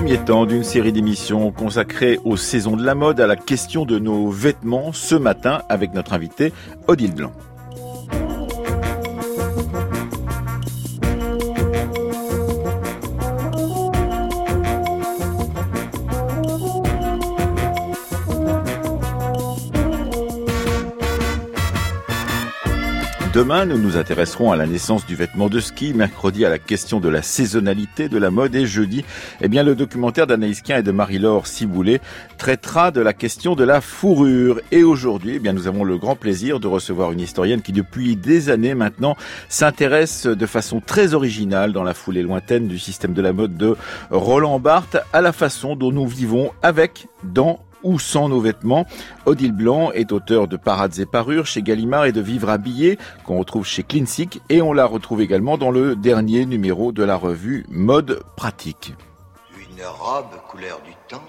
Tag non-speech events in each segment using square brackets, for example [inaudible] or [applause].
premier temps d'une série d'émissions consacrées aux saisons de la mode, à la question de nos vêtements, ce matin avec notre invité Odile Blanc. Demain, nous nous intéresserons à la naissance du vêtement de ski, mercredi à la question de la saisonnalité de la mode et jeudi, eh bien, le documentaire d'Anaïs Kien et de Marie-Laure Ciboulet traitera de la question de la fourrure. Et aujourd'hui, eh bien, nous avons le grand plaisir de recevoir une historienne qui depuis des années maintenant s'intéresse de façon très originale dans la foulée lointaine du système de la mode de Roland Barthes à la façon dont nous vivons avec, dans ou sans nos vêtements. Odile Blanc est auteur de Parades et Parures chez Gallimard et de Vivre habillé qu'on retrouve chez Cleansic et on la retrouve également dans le dernier numéro de la revue Mode Pratique. Une robe couleur du temps,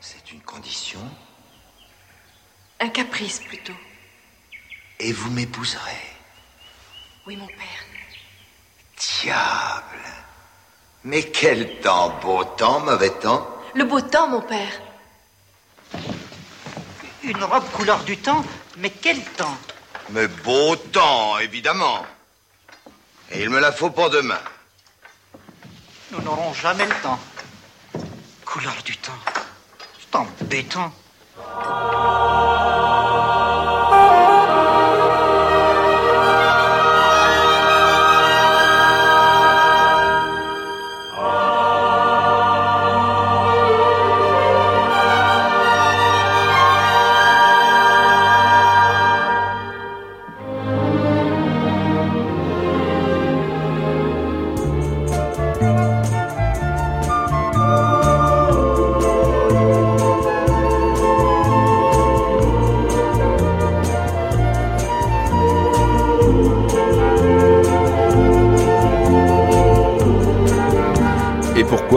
c'est une condition? Un caprice plutôt. Et vous m'épouserez? Oui, mon père. Diable. Mais quel temps, beau temps, mauvais temps? Le beau temps, mon père. Une robe couleur du temps Mais quel temps Mais beau temps, évidemment. Et il me la faut pour demain. Nous n'aurons jamais le temps. Couleur du temps. C'est embêtant.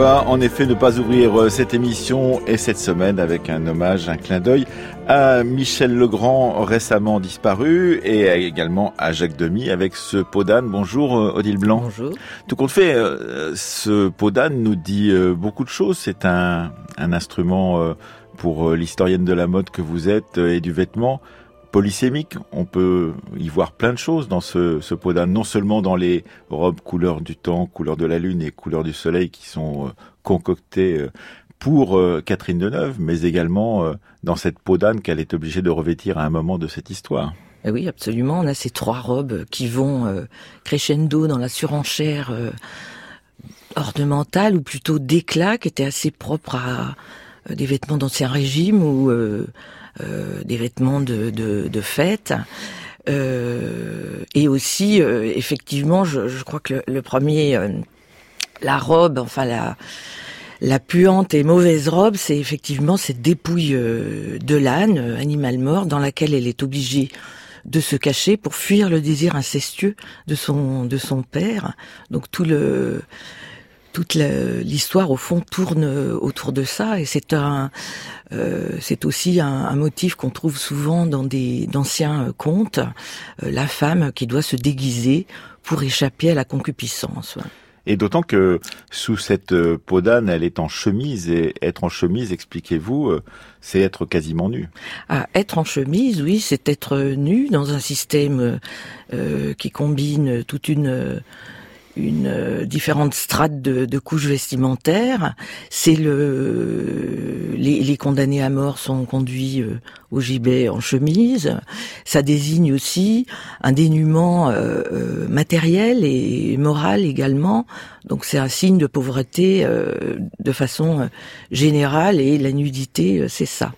En effet ne pas ouvrir euh, cette émission et cette semaine avec un hommage, un clin d'œil à Michel Legrand récemment disparu et également à Jacques Demy avec ce pot d'âne. Bonjour euh, Odile Blanc. Bonjour. Tout compte fait, euh, ce pot d'âne nous dit beaucoup de choses. C'est un, un instrument pour l'historienne de la mode que vous êtes et du vêtement polysémique. On peut y voir plein de choses dans ce, ce pot d'âne, non seulement dans les robes couleur du temps, couleur de la lune et couleur du soleil qui sont euh, concoctées euh, pour euh, Catherine Deneuve, mais également dans cette peau d'âne qu'elle est obligée de revêtir à un moment de cette histoire. Eh oui, absolument. On a ces trois robes qui vont crescendo dans la surenchère ornementale ou plutôt d'éclat, qui était assez propre à des vêtements d'ancien régime ou des vêtements de, de, de fête. Euh, et aussi, euh, effectivement, je, je, crois que le, le premier, la robe, enfin la la puante et mauvaise robe, c'est effectivement cette dépouille de l'âne, animal mort, dans laquelle elle est obligée de se cacher pour fuir le désir incestueux de son de son père. Donc tout le toute l'histoire au fond tourne autour de ça et c'est un euh, c'est aussi un, motif qu'on trouve souvent dans des d'anciens contes euh, la femme qui doit se déguiser pour échapper à la concupiscence. Et d'autant que sous cette euh, peau d'âne, elle est en chemise et être en chemise, expliquez-vous, c'est être quasiment nu. Ah, être en chemise, oui, c'est être nu dans un système qui combine toute une une euh, différentes strates de, de, couches vestimentaires. C'est le les, les, condamnés à mort sont conduits euh, au gibet en chemise. Ça désigne aussi un dénuement euh, euh matériel et moral également. Donc c'est un signe de pauvreté de façon générale et la nudité c'est ça.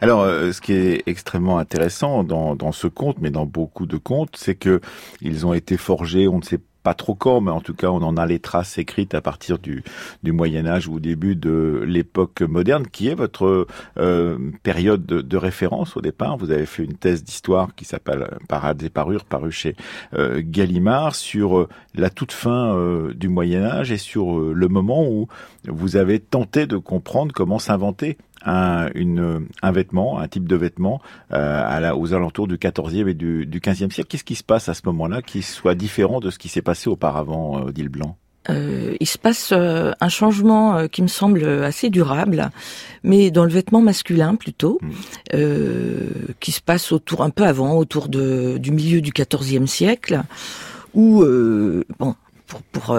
Alors, ce qui est extrêmement intéressant dans, dans ce conte, mais dans beaucoup de contes, c'est que ils ont été forgés, on ne sait trop quand, mais en tout cas, on en a les traces écrites à partir du, Moyen Âge ou au début de l'époque moderne, qui est votre euh, période de, référence au départ. Vous avez fait une thèse d'histoire qui s'appelle Parades et parures, paru chez euh, Gallimard, sur euh, la toute fin du Moyen Âge et sur le moment où vous avez tenté de comprendre comment s'inventer un, une, un vêtement, un type de vêtement euh, à la, aux alentours du 14e et du, du 15e siècle. Qu'est-ce qui se passe à ce moment-là qui soit différent de ce qui s'est passé auparavant, euh, Blanc? Euh, il se passe euh, un changement euh, qui me semble assez durable, mais dans le vêtement masculin plutôt, mm. qui se passe autour un peu avant, autour de, du milieu du XIVe siècle, où bon pour, pour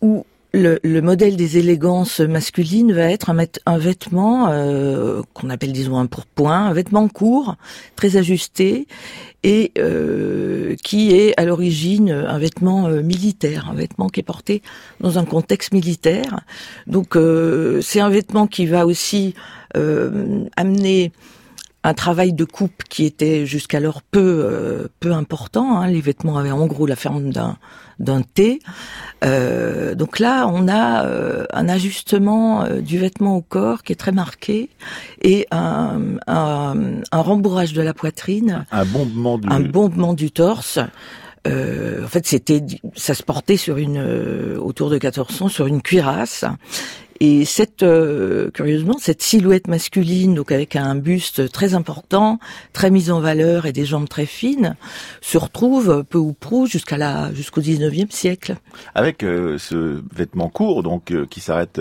où le, le, modèle des élégances masculines va être un, vêtement euh, qu'on appelle disons un pourpoint, un vêtement court, très ajusté et euh, qui est à l'origine un vêtement euh, militaire, un vêtement qui est porté dans un contexte militaire. Donc c'est un vêtement qui va aussi amener un travail de coupe qui était jusqu'alors peu peu important. Hein. Les vêtements avaient en gros la forme d'un d'un T. Euh, donc là, on a euh, un ajustement euh, du vêtement au corps qui est très marqué et un, un, un rembourrage de la poitrine, un bombement du, un bombement du torse. Euh, en fait, c'était, ça se portait sur une, autour de 1400 sur une cuirasse et cette, euh, curieusement, cette silhouette masculine, donc avec un buste très important, très mis en valeur et des jambes très fines, se retrouve peu ou prou jusqu'à la, jusqu'au 19e siècle. Avec euh, ce vêtement court, donc euh, qui s'arrête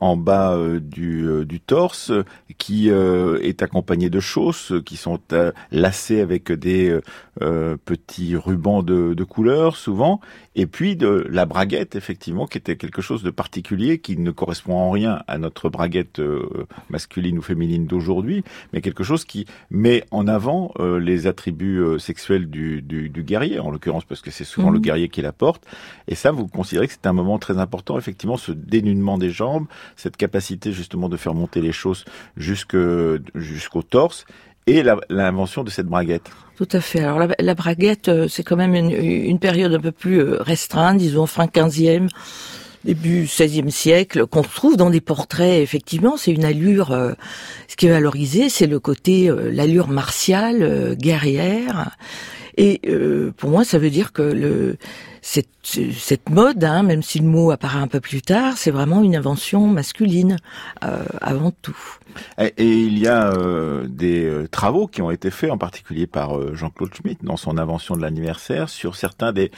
en bas du, du torse, qui est accompagné de chausses qui sont lacées avec des petits rubans de, de couleur souvent, et puis de la braguette effectivement, qui était quelque chose de particulier qui ne correspond correspond en rien à notre braguette euh, masculine ou féminine d'aujourd'hui, mais quelque chose qui met en avant euh, les attributs euh, sexuels du, du, du, guerrier, en l'occurrence parce que c'est souvent le mhm. guerrier qui la porte. Et ça, vous considérez que c'est un moment très important, effectivement, ce dénudement des jambes, cette capacité justement de faire monter les choses jusqu'au torse et l'invention de cette braguette. Tout à fait. Alors la, la braguette, c'est quand même une, une, période un peu plus restreinte, disons fin 15e, début XVIe siècle, qu'on retrouve dans des portraits. Effectivement, c'est une allure. Euh, ce qui est valorisé, c'est le côté, euh, l'allure martiale, euh, guerrière. Et pour moi, ça veut dire que le cette, mode, hein, même si le mot apparaît un peu plus tard, c'est vraiment une invention masculine avant tout. Et, il y a euh, des euh, travaux qui ont été faits, en particulier par euh, Jean-Claude Schmitt, dans son invention de l'anniversaire, sur certains des,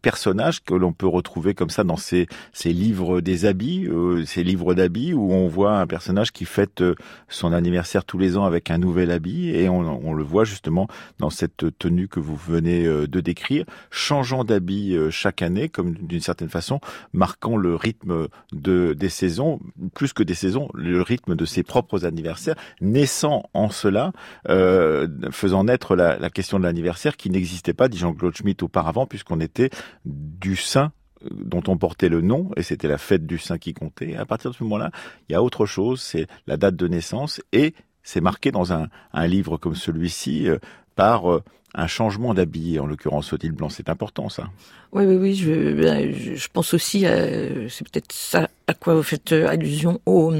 personnages que l'on peut retrouver comme ça dans ces, ces livres des habits, ces livres d'habits où on voit un personnage qui fête son anniversaire tous les ans avec un nouvel habit, et on, on le voit justement dans cette tenue que vous venez de décrire, changeant d'habit chaque année, comme d'une certaine façon, marquant le rythme de, des saisons, plus que des saisons, le rythme de ses propres anniversaires, naissant en cela, euh, faisant naître la, question de l'anniversaire qui n'existait pas, dit Jean-Claude Schmitt auparavant, puisqu'on était du saint euh, dont on portait le nom, et c'était la fête du saint qui comptait. À partir de ce moment-là, il y a autre chose, c'est la date de naissance, et c'est marqué dans un, un, livre comme celui-ci euh, par euh, un changement d'habit, en l'occurrence Odile Blanc. C'est important, ça. Oui, oui, oui. Je, ben, je pense aussi, c'est peut-être ça à quoi vous faites allusion, au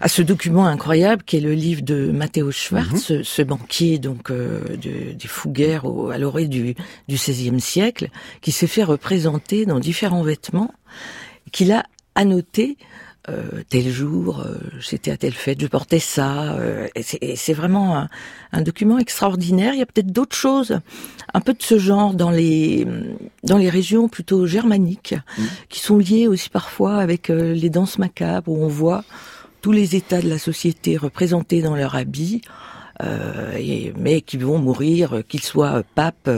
à ce document incroyable qui est le livre de Matteo Schwartz, mhm. ce, banquier donc euh, de, des Fouguères à l'orée du, du XVIe siècle, qui s'est fait représenter dans différents vêtements, qu'il a annoté euh, tel jour, euh, j'étais à telle fête, je portais ça. Euh, et c'est vraiment un, un, document extraordinaire. Il y a peut-être d'autres choses, un peu de ce genre dans les dans les régions plutôt germaniques, mhm. qui sont liées aussi parfois avec les danses macabres, où on voit tous les états de la société représentés dans leur habit, euh, mais qui vont mourir, qu'ils soient pape,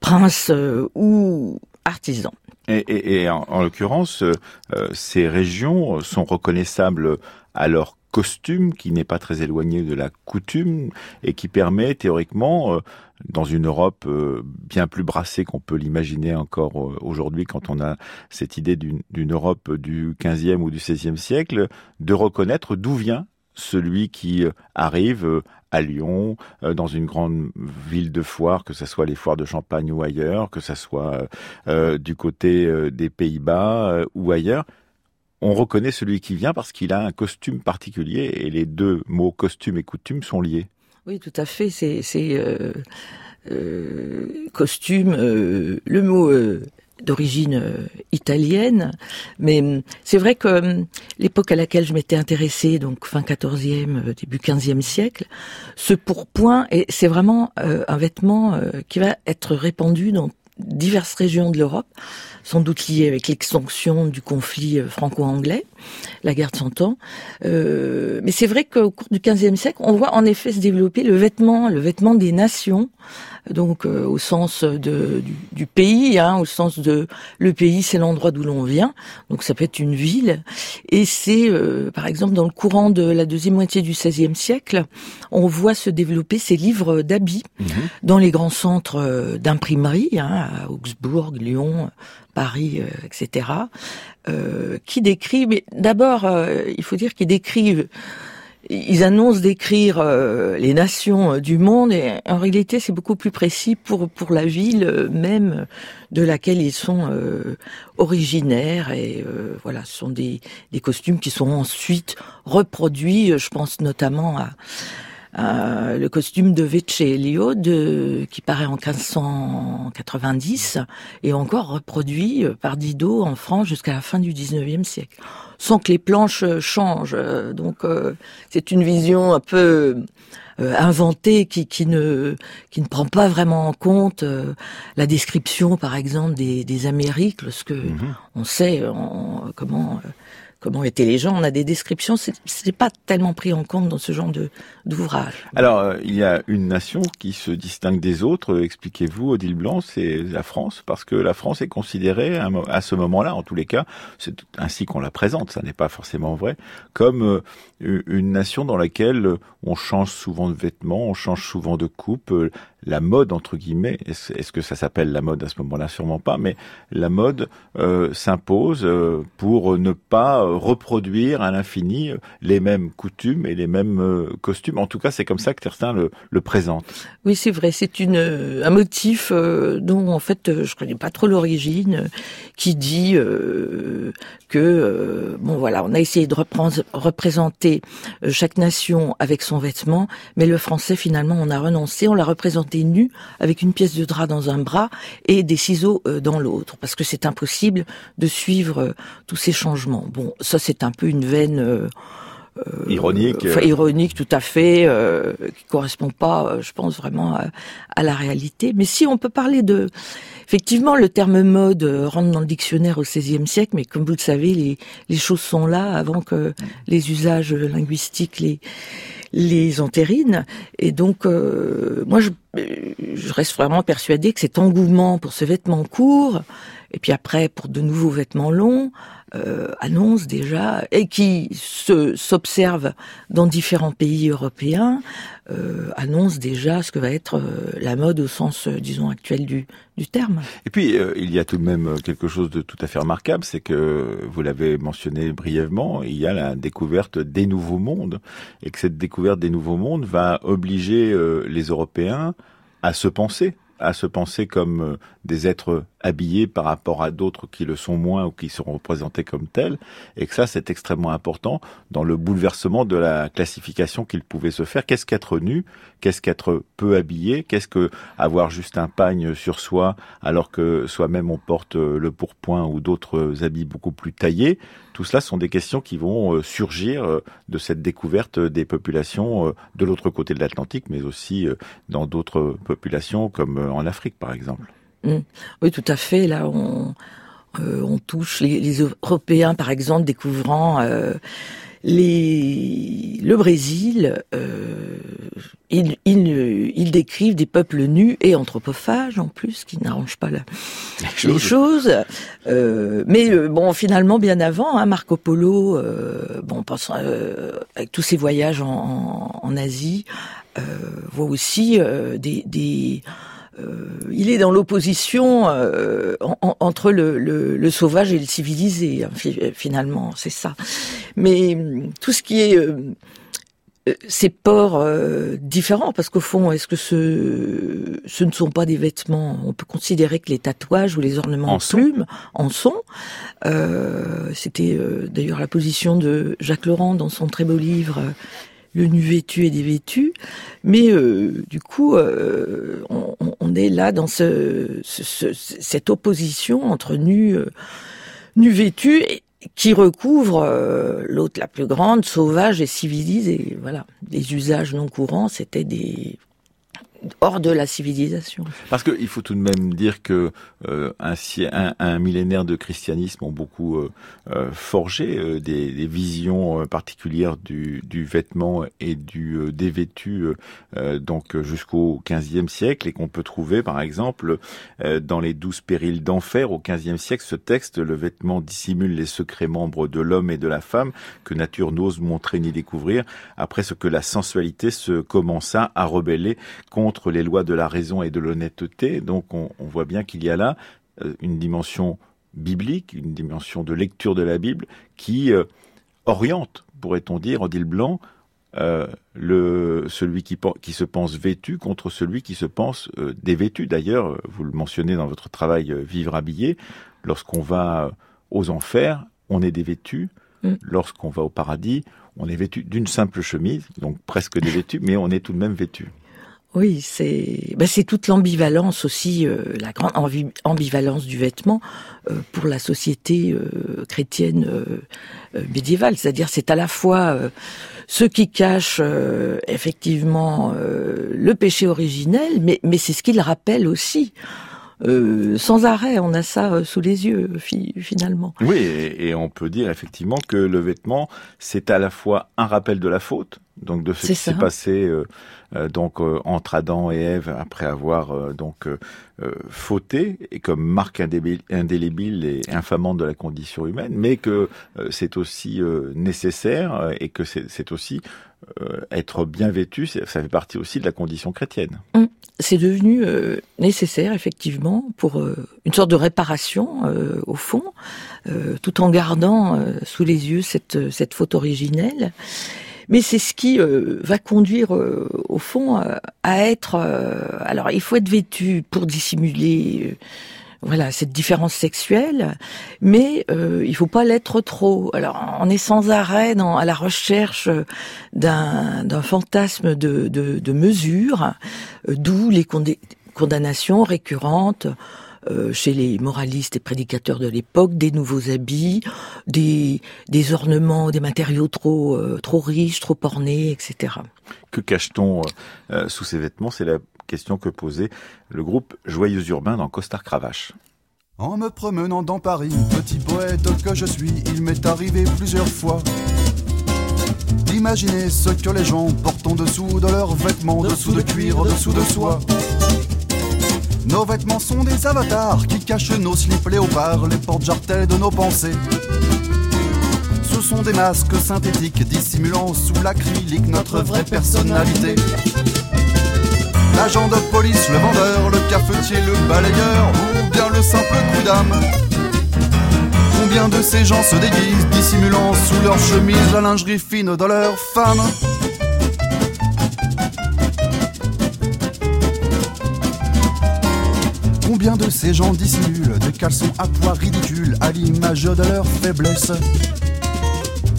prince euh, ou artisan. Et, et, en, l'occurrence, euh, ces régions sont reconnaissables à leur costume qui n'est pas très éloigné de la coutume et qui permet théoriquement dans une Europe euh, bien plus brassée qu'on peut l'imaginer encore euh, aujourd'hui quand on a cette idée d'une Europe du 15e ou du 16e siècle, de reconnaître d'où vient celui qui euh, arrive à Lyon, dans une grande ville de foire, que ce soit les foires de Champagne ou ailleurs, que ce soit du côté des Pays-Bas ou ailleurs. On reconnaît celui qui vient parce qu'il a un costume particulier et les deux mots costume et coutume sont liés. Oui, tout à fait. C'est euh, euh, costume, euh, le mot euh, d'origine italienne, mais hum, c'est vrai que hum, l'époque à laquelle je m'étais intéressée, donc fin 14e, début 15e siècle, ce pourpoint, c'est vraiment un vêtement qui va être répandu dans diverses régions de l'Europe, sans doute liées avec l'extension du conflit franco-anglais, la guerre de Cent Ans. mais c'est vrai qu'au cours du XVe siècle, on voit en effet se développer le vêtement, le vêtement des nations, donc euh, au sens de, du, pays, hein, au sens de le pays, c'est l'endroit d'où l'on vient, donc ça peut être une ville, et c'est euh, par exemple dans le courant de la deuxième moitié du XVIe siècle, on voit se développer ces livres d'habits mhm. dans les grands centres euh, d'imprimerie, hein, à Augsbourg, Lyon, Paris, etc., qui décrivent, mais d'abord, il faut dire qu'ils décrivent ils annoncent d'écrire euh, les nations euh, du monde et en réalité c'est beaucoup plus précis pour pour la ville euh, même de laquelle ils sont originaires et voilà ce sont des des costumes qui sont ensuite reproduits je pense notamment à euh, le costume de Vecellio de, qui paraît en 1590 et encore reproduit par Didot en France jusqu'à la fin du 19e siècle, sans que les planches changent. Donc euh, c'est une vision un peu euh, inventée qui, qui, ne, qui ne prend pas vraiment en compte la description, par exemple, des, des Amériques, lorsque mhm. on sait comment comment étaient les gens. On a des descriptions, c'est pas tellement pris en compte dans ce genre de d'ouvrage. Alors, euh, il y a une nation qui se distingue des autres. Expliquez-vous, Odile Blanc, c'est la France, parce que la France est considérée à ce moment-là, en tous les cas, c'est ainsi qu'on la présente. Ça n'est pas forcément vrai, comme euh, une nation dans laquelle on change souvent de vêtements, on change souvent de coupe. Euh, la mode entre guillemets, est-ce que ça s'appelle la mode à ce moment-là? Sûrement pas, mais la mode euh, s'impose euh, pour ne pas reproduire à l'infini les mêmes coutumes et les mêmes costumes. En tout cas, c'est comme ça que certains le, présentent. Oui, c'est vrai. C'est un motif dont en fait je connais pas trop l'origine, qui dit que bon voilà, on a essayé de représenter chaque nation avec son vêtement, mais le français finalement on a renoncé, on l'a représenté nu avec une pièce de drap dans un bras et des ciseaux euh, dans l'autre, parce que c'est impossible de suivre euh, tous ces changements. Bon, ça c'est un peu une veine. Euh, ironique, ironique tout à fait, euh, qui correspond pas, je pense vraiment à, la réalité. Mais si on peut parler de, effectivement, le terme mode rentre dans le dictionnaire au XVIe siècle, mais comme vous le savez, les, choses sont là avant que les usages linguistiques les les entérines. Et donc, euh, moi, je, je, reste vraiment persuadée que cet engouement pour ce vêtement court, et puis après pour de nouveaux vêtements longs, euh, annonce déjà, et qui s'observe dans différents pays européens, euh, annonce déjà ce que va être euh, la mode au sens, euh, disons, actuel du, du terme. Et puis, euh, il y a tout de même quelque chose de tout à fait remarquable, c'est que, vous l'avez mentionné brièvement, il y a la découverte des nouveaux mondes, et que cette découverte des nouveaux mondes va obliger les Européens à se penser à se penser comme des êtres habillés par rapport à d'autres qui le sont moins ou qui seront représentés comme tels, et que ça c'est extrêmement important dans le bouleversement de la classification qu'il pouvait se faire. Qu'est-ce qu'être nu? Qu'est-ce qu'être peu habillé? Qu'est-ce que avoir juste un pagne sur soi alors que soi-même on porte euh, le pourpoint ou d'autres habits beaucoup plus taillés? Tout cela sont des questions qui vont euh, surgir de cette découverte des populations de l'autre côté de l'Atlantique, mais aussi dans d'autres populations comme en Afrique, par exemple. Mmh. Oui, tout à fait. Là, on, euh, on touche les, Européens, par exemple, découvrant euh, les, le Brésil. Euh, ils, ils, décrivent des peuples nus et anthropophages en plus, qui n'arrangent pas la, les choses. mais bon, finalement, bien avant, hein, Marco Polo, bon, pense, avec tous ses voyages en, en Asie, voit aussi des, des il est dans l'opposition euh, entre le, sauvage et le civilisé, hein, finalement, c'est ça. Mais tout ce qui est euh, ces ports différents, parce qu'au fond, est-ce que ce, ce ne sont pas des vêtements On peut considérer que les tatouages ou les ornements en, plumes en sont. C'était d'ailleurs la position de Jacques Laurent dans son très beau livre le nu vêtu et dévêtu, mais euh, du coup, euh, on, est là dans ce, cette opposition entre nu, euh, nu vêtu qui recouvre l'autre la plus grande, sauvage et civilisée. Voilà, des usages non courants, c'était des hors de la civilisation. Parce qu'il faut tout de même dire que euh, un, millénaire de christianisme ont beaucoup euh, euh, forgé des, des, visions particulières du, du, vêtement et du dévêtu donc jusqu'au XVe siècle et qu'on peut trouver par exemple dans les douze périls d'enfer au XVe siècle ce texte le vêtement dissimule les secrets membres de l'homme et de la femme que nature n'ose montrer ni découvrir après ce que la sensualité se commença à rebeller contre les lois de la raison et de l'honnêteté. Donc on, voit bien qu'il y a là euh, une dimension biblique, une dimension de lecture de la Bible qui euh, oriente, pourrait-on dire, Odile Blanc, euh, le, celui qui, qui, se pense vêtu contre celui qui se pense dévêtu. D'ailleurs, vous le mentionnez dans votre travail Vivre habillé, lorsqu'on va aux enfers, on est dévêtu. Mm. Lorsqu'on va au paradis, on est vêtu d'une simple chemise, donc presque dévêtu, mais on est tout de même vêtu. Oui, c'est ben c'est toute l'ambivalence aussi, euh, la grande ambivalence du vêtement euh, pour la société euh, chrétienne médiévale. C'est-à-dire, c'est à la fois ce qui cache effectivement le péché originel, mais, mais c'est ce qu'il rappelle aussi. sans arrêt, on a ça sous les yeux finalement. Oui, et, on peut dire effectivement que le vêtement, c'est à la fois un rappel de la faute, donc de ce qui s'est passé euh, euh, donc euh, entre Adam et Ève après avoir donc fauté et comme marque indélébile et infamante de la condition humaine, mais que c'est aussi nécessaire et que c'est aussi être bien vêtu, ça fait partie aussi de la condition chrétienne. Hum, c'est devenu nécessaire effectivement pour une sorte de réparation au fond, tout en gardant sous les yeux cette cette faute originelle. Mais c'est ce qui euh, va conduire, euh, au fond, euh, à être. alors, il faut être vêtu pour dissimuler. voilà cette différence sexuelle, mais euh, il faut pas l'être trop. Alors on est sans arrêt dans, à la recherche d'un fantasme de, de, de mesure, d'où les condamnations récurrentes euh, chez les moralistes et prédicateurs de l'époque des nouveaux habits, des, des ornements, des matériaux trop euh, trop riches, trop ornés, etc. Que cache-t-on euh, sous ces vêtements? C'est la question que posait le groupe Joyeux Urbain dans Costard Cravache. En me promenant dans Paris, petit poète que je suis, il m'est arrivé plusieurs fois d'imaginer ce que les gens portent en dessous de leurs vêtements, dessous de cuir, dessous de soie. Nos vêtements sont des avatars qui cachent nos slips léopards, les portes jartelles de nos pensées. Ce sont des masques synthétiques dissimulant sous l'acrylique notre vraie personnalité. L'agent de police, le vendeur, le cafetier, le balayeur, ou bien le simple coup d'âme. Combien de ces gens se déguisent, dissimulant sous leur chemise la lingerie fine de leur femme Combien de ces gens dissimulent des caleçons à poids ridicules à l'image de leur faiblesse?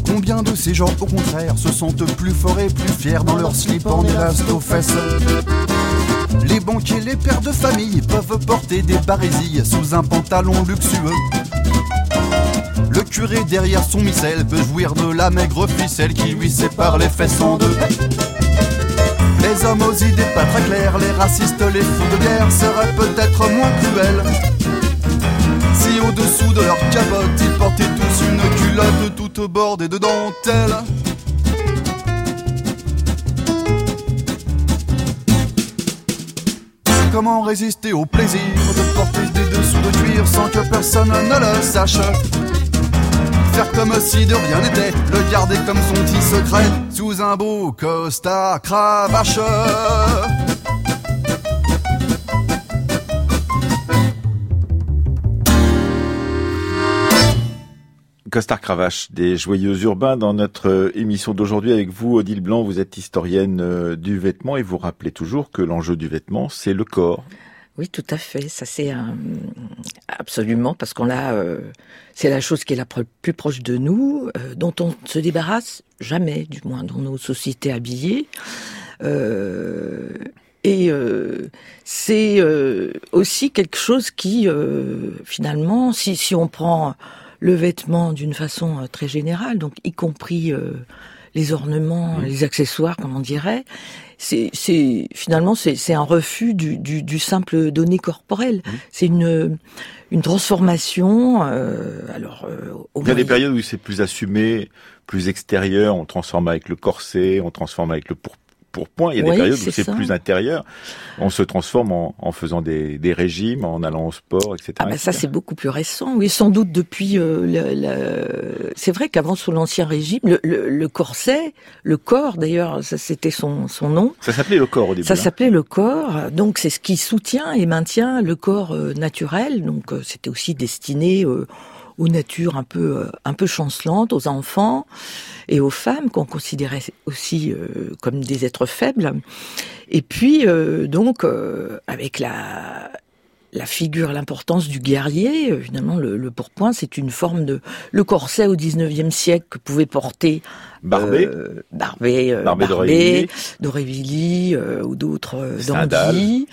Combien de ces gens, au contraire, se sentent plus forts et plus fiers dans leur slip en élaste aux fesses? Les banquiers, les pères de famille peuvent porter des barésilles sous un pantalon luxueux. Le curé derrière son missel peut jouir de la maigre ficelle qui lui sépare les fesses en deux. Les hommes aux idées pas très claires, les racistes, les fous de guerre seraient peut-être moins cruels. Si au-dessous de leur capote, ils portaient tous une culotte toute bordée de dentelle. Comment résister au plaisir de porter des dessous de cuir sans que personne ne le sache? Faire comme si de rien n'était, le garder comme son petit secret, sous un beau costard cravache. Costard Cravache des Joyeux Urbains dans notre émission d'aujourd'hui avec vous, Odile Blanc. Vous êtes historienne euh, du vêtement et vous rappelez toujours que l'enjeu du vêtement, c'est le corps. Oui, tout à fait. Ça, c'est absolument parce qu'on a, euh, c'est la chose qui est la plus proche de nous, euh, dont on se débarrasse jamais, du moins dans nos sociétés habillées. Euh, et c'est aussi quelque chose qui, finalement, si, si on prend le vêtement d'une façon très générale, donc y compris les ornements, les accessoires, comme on dirait. C'est, c'est finalement c'est, c'est un refus du, du, du simple donné corporel. C'est une une transformation. Euh, alors, euh, Il y a des périodes où c'est plus assumé, plus extérieur, on transforme avec le corset, on transforme avec le pour. Il y a Oui, des périodes où c'est plus intérieur. On se transforme en, en faisant des, des régimes, en allant au sport, etc. Ah bah ça c'est beaucoup plus récent, oui, sans doute depuis. euh, C'est vrai qu'avant sous l'ancien régime, le, le- le corset, le corps d'ailleurs, ça c'était son, son nom. Ça s'appelait le corps au début. Ça hein. s'appelait le corps, donc c'est ce qui soutient et maintient le corps euh, naturel. Donc euh, c'était aussi destiné aux natures un peu euh, un peu chancelantes, aux enfants et aux femmes qu'on considérait aussi euh, comme des êtres faibles. Et puis euh, donc avec la la figure, l'importance du guerrier, finalement le, le pourpoint, c'est une forme de le corset au 19e siècle que pouvait porter Barbé, euh, Barbé, euh, Barbé Barbé, d'Aurevilly. d'Aurevilly euh, ou d'autres euh, dandies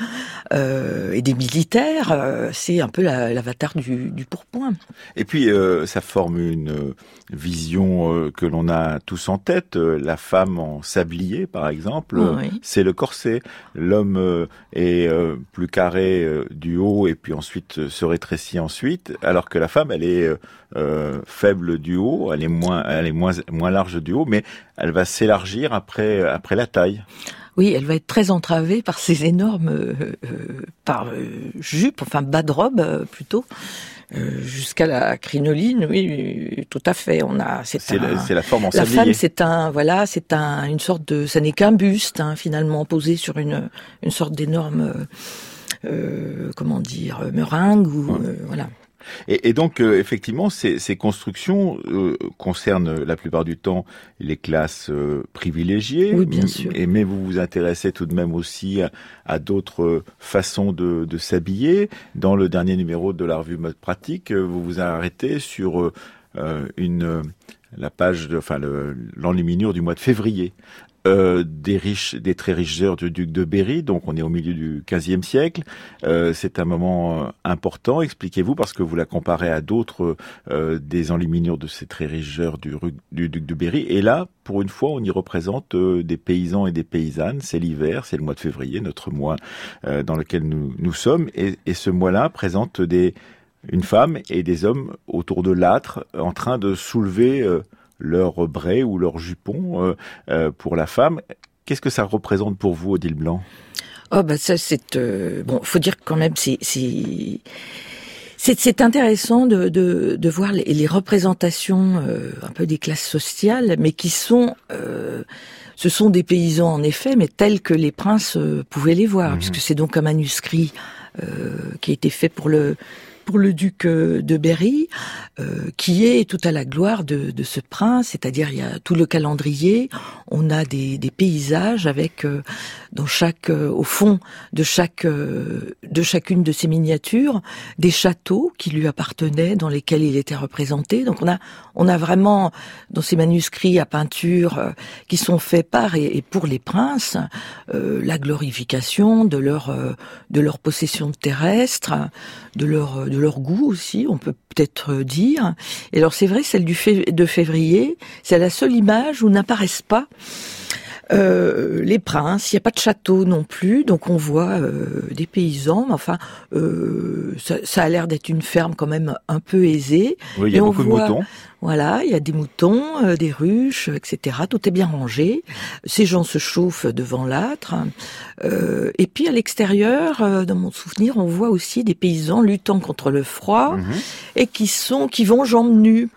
euh, et des militaires. c'est un peu la- l'avatar du, du pourpoint. Et puis, ça forme une vision euh, que l'on a tous en tête. Euh, la femme en sablier, par exemple, euh, Oui. c'est le corset. L'homme est plus carré du haut et puis ensuite se rétrécit ensuite, alors que la femme, elle est euh, faible du haut, elle est moins, elle est moins, moins large du haut, mais elle va s'élargir après, après la taille. Oui, elle va être très entravée par ces énormes euh, par euh, jupes, enfin bas de robe plutôt, euh, jusqu'à la crinoline. Oui, tout à fait. On a c'est C'est un- la, c'est la forme en La femme, c'est un, voilà, c'est un, une sorte de, ça n'est qu'un buste, hein, finalement, posé sur une, une sorte d'énorme, euh, euh, comment dire, meringue ou, euh, voilà. Et, et donc, euh, effectivement, ces, ces constructions euh, concernent la plupart du temps les classes euh, privilégiées. Oui, bien sûr. Et, mais vous vous intéressez tout de même aussi à, à d'autres façons de, de s'habiller. Dans le dernier numéro de la revue Mode Pratique, vous vous arrêtez sur une la page, de, enfin le- l'enluminure du mois de février. Euh, des riches, des très riches heures du duc de Berry, donc on est au milieu du XVe siècle. Euh, c'est un moment euh, important. Expliquez-vous parce que vous la comparez à d'autres euh, des enluminures de ces très riches heures du, du duc de Berry. Et là, pour une fois, on y représente euh, des paysans et des paysannes. C'est l'hiver, c'est le mois de février, notre mois dans lequel nous, nous sommes. Et, et ce mois-là présente des une femme et des hommes autour de l'âtre en train de soulever leur bray ou leur jupon euh, euh, pour la femme. Qu'est-ce que ça représente pour vous, Odile Blanc? Oh, bah, ça, c'est, euh, bon, faut dire quand même, c'est, c'est, intéressant de, de, de voir les, les représentations euh, un peu des classes sociales, mais qui sont, euh, ce sont des paysans en effet, mais tels que les princes euh, pouvaient les voir, Mhm. puisque c'est donc un manuscrit euh, qui a été fait pour le pour le duc euh, de Berry, euh, qui est tout à la gloire de, de ce prince, c'est-à-dire il y a tout le calendrier, on a des, des paysages avec euh, dans chaque euh, au fond de chaque euh, de chacune de ces miniatures des châteaux qui lui appartenaient dans lesquels il était représenté. Donc on a on a vraiment dans ces manuscrits à peinture euh, qui sont faits par et, et pour les princes la glorification de leur de leur possession terrestre, de leur de leur goût aussi, on peut peut-être euh, dire. Et alors c'est vrai, celle du de février, c'est la seule image où n'apparaissent pas euh, les princes, il n'y a pas de château non plus, donc on voit euh, des paysans, mais enfin, euh, ça, ça a l'air d'être une ferme quand même un peu aisée. Oui, il y a beaucoup voit- de moutons. Voilà, il y a des moutons, euh, des ruches, etc. Tout est bien rangé. Ces gens se chauffent devant l'âtre. Euh, et puis à l'extérieur, euh, dans mon souvenir, on voit aussi des paysans luttant contre le froid Mhm. et qui sont, qui vont jambes nues.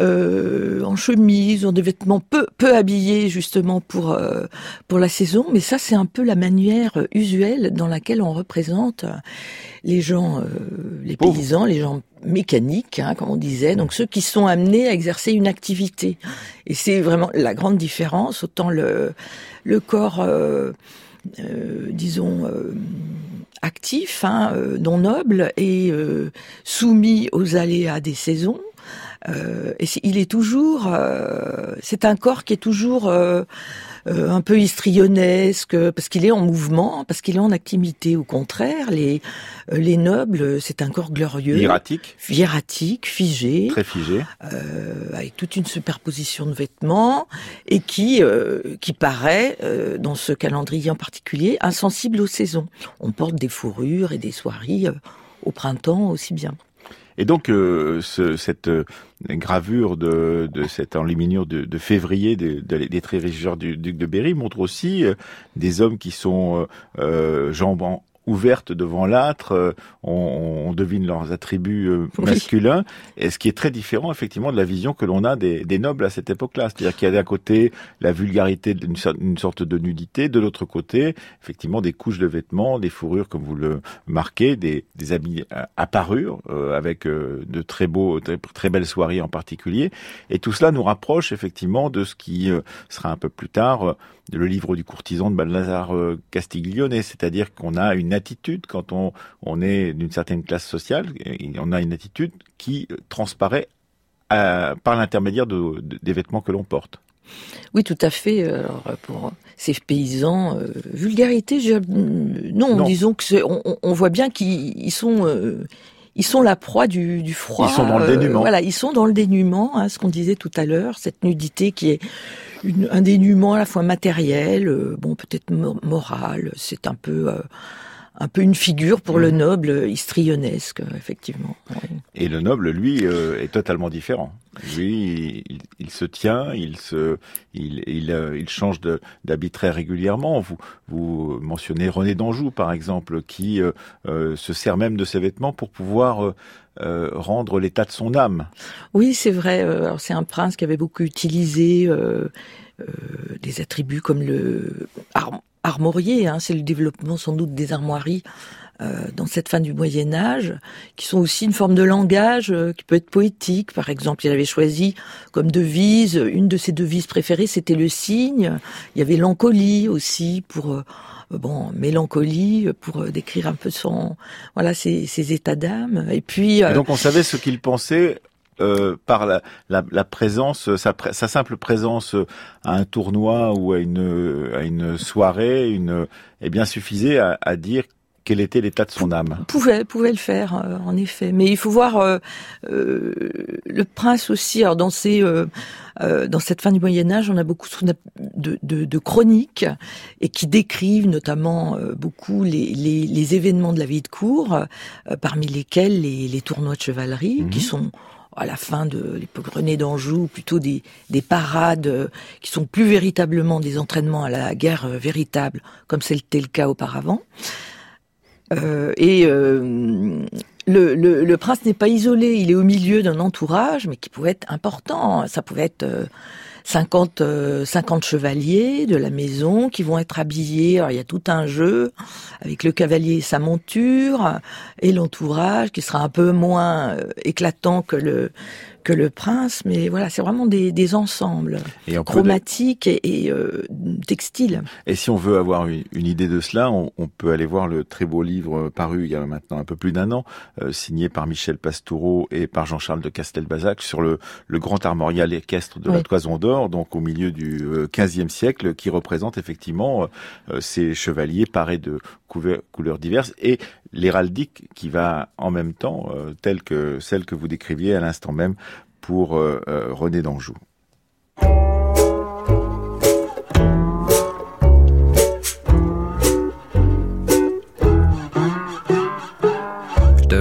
Euh, en chemise, en des vêtements peu peu habillés justement pour euh, pour la saison, mais ça c'est un peu la manière euh, usuelle dans laquelle on représente les gens, euh, les paysans, les gens mécaniques, hein, comme on disait, donc ceux qui sont amenés à exercer une activité. Et c'est vraiment la grande différence. Autant le le corps, euh, euh, disons. euh, actif, hein, euh, non noble et euh, soumis aux aléas des saisons. Euh, et il est toujours, euh, c'est un corps qui est toujours euh, un peu histrionnesque, parce qu'il est en mouvement, parce qu'il est en activité. Au contraire, les les nobles, c'est un corps glorieux, Hiératique, hiératique, figé, très figé. avec toute une superposition de vêtements et qui qui paraît dans ce calendrier en particulier insensible aux saisons. On porte des fourrures et des soieries au printemps aussi bien. Et donc euh, ce- cette euh, gravure de, de cette enluminure de, de février des, des, des régisseurs du duc de Berry montre aussi euh, des hommes qui sont euh, jambes ouvertes devant l'âtre, euh, on, on devine leurs attributs euh, Oui. masculins, et ce qui est très différent effectivement de la vision que l'on a des, des nobles à cette époque-là. C'est-à-dire qu'il y a d'un côté la vulgarité d'une sorte de nudité, de l'autre côté effectivement des couches de vêtements, des fourrures comme vous le marquez, des, des habits à, à parure euh, avec euh, de très beaux, très, très belles soirées en particulier. Et tout cela nous rapproche effectivement de ce qui euh, sera un peu plus tard euh, le livre du courtisan de Balthazar euh, Castiglione, c'est-à-dire qu'on a une attitude quand on, on est d'une certaine classe sociale, on a une attitude qui euh, transparaît à- par l'intermédiaire de- de- des vêtements que l'on porte. Oui, tout à fait. Alors, pour ces paysans, euh, vulgarité, je- non, Non. disons que on, on- voit bien qu'ils ils sont, euh, ils sont la proie du, du froid. Ils sont dans le Euh, dénuement. voilà, ils sont dans le dénuement, hein, ce qu'on disait tout à l'heure, cette nudité qui est une, un dénuement à la fois matériel, euh, bon peut-être mo- moral. C'est un peu, euh, un peu une figure pour Mmh. le noble euh, histrionesque, effectivement. Oui. Et le noble, lui, euh, est totalement différent. Lui, il, il se tient, il se, il, il, euh, il change d'habit très régulièrement. Vous, vous mentionnez René d'Anjou, par exemple, qui euh, se sert même de ses vêtements pour pouvoir euh, rendre l'état de son âme. Oui, c'est vrai. Alors c'est un prince qui avait beaucoup utilisé euh, euh, des attributs comme le armorier. Hein, c'est le développement sans doute des armoiries euh, dans cette fin du Moyen Âge, qui sont aussi une forme de langage euh, qui peut être poétique. Par exemple, il avait choisi comme devise une de ses devises préférées, c'était le cygne. Il y avait l'encolie aussi pour euh, bon mélancolie pour euh, décrire un peu son voilà ses, états d'âme. Et puis euh, donc, on savait ce qu'il pensait. Euh, par la, la, la présence, sa, pré- sa simple présence à un tournoi ou à une, à une soirée, une, eh bien suffisait à, à dire quel était l'état de son âme. pouvait pouvait le faire euh, en effet mais il faut voir euh, euh, le prince aussi alors dans ces euh, euh, dans cette fin du Moyen Âge on a beaucoup de, de, de chroniques et qui décrivent notamment euh, beaucoup les, les, les événements de la vie de cour euh, parmi lesquels les, les tournois de chevalerie Mhm. qui sont à la fin de l'époque René d'Anjou, plutôt des, des parades euh, qui sont plus véritablement des entraînements à la guerre euh, véritable, comme c'était le cas auparavant. Euh, et euh, le, le, le prince n'est pas isolé, il est au milieu d'un entourage, mais qui pouvait être important. Ça pouvait être euh, 50, euh, 50 chevaliers de la maison qui vont être habillés. Alors, il y a tout un jeu avec le cavalier et sa monture et l'entourage qui sera un peu moins éclatant que le que le prince, mais voilà, c'est vraiment des, des ensembles Et, chromatiques et, et euh, textiles. et si on veut avoir une, une idée de cela, on, on peut aller voir le très beau livre paru il y a maintenant un peu plus d'un an, euh, signé par Michel Pastoureau et par Jean-Charles de Castelbazac sur le, le grand armorial équestre de la. Toison d'Or, donc au milieu du euh, XVe siècle, qui représente effectivement euh, ces chevaliers parés de couleurs diverses et l'héraldique qui va en même temps, euh, telle que celle que vous décriviez à l'instant même pour euh, euh, René d'Anjou.